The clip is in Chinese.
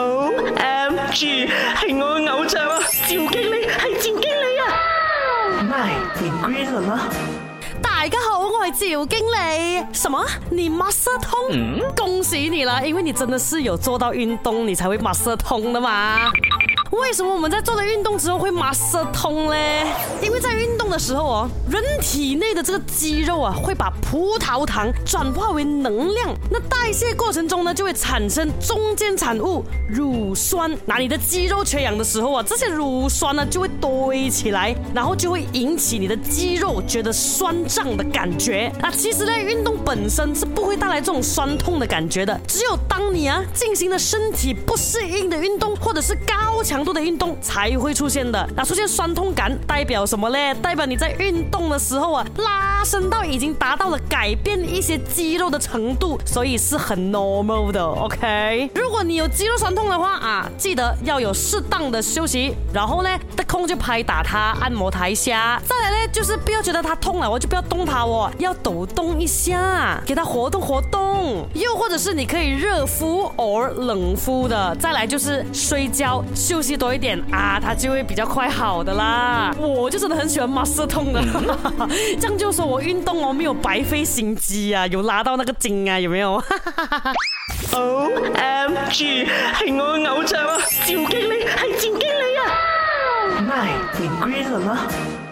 O M G，系我嘅偶像啊！赵经理系赵经理啊！My，你 Green 吗？大家好，我系赵经理。什么？你马塞通？恭喜你啦，因为你真的是有做到运动，你才会马塞通的嘛。为什么我们在做了运动之后会马塞通咧？因为在运动。时候哦，人体内的这个肌肉啊，会把葡萄糖转化为能量。那代谢过程中呢，就会产生中间产物乳酸。那你的肌肉缺氧的时候啊，这些乳酸呢就会堆起来，然后就会引起你的肌肉觉得酸胀的感觉。那其实呢，运动本身是不会带来这种酸痛的感觉的。只有当你啊进行了身体不适应的运动，或者是高强度的运动才会出现的。那出现酸痛感代表什么呢？代表你在运动的时候啊，拉伸到已经达到了改变一些肌肉的程度，所以是很 normal 的，OK？如果你有肌肉酸痛的话啊，记得要有适当的休息，然后呢，得空就拍打它，按摩它一下。再来呢，就是不要觉得它痛了，我就不要动它哦，要抖动一下，给它活动活动。又或者是你可以热敷 or 冷敷的。再来就是睡觉休息多一点啊，它就会比较快好的啦。我就真的很喜欢 muscle。是痛的，这样就说我运动哦，没有白费心机啊，有拉到那个筋啊，有没有？O M G，系我偶像啊，赵经理，系赵经理啊。My green 了吗？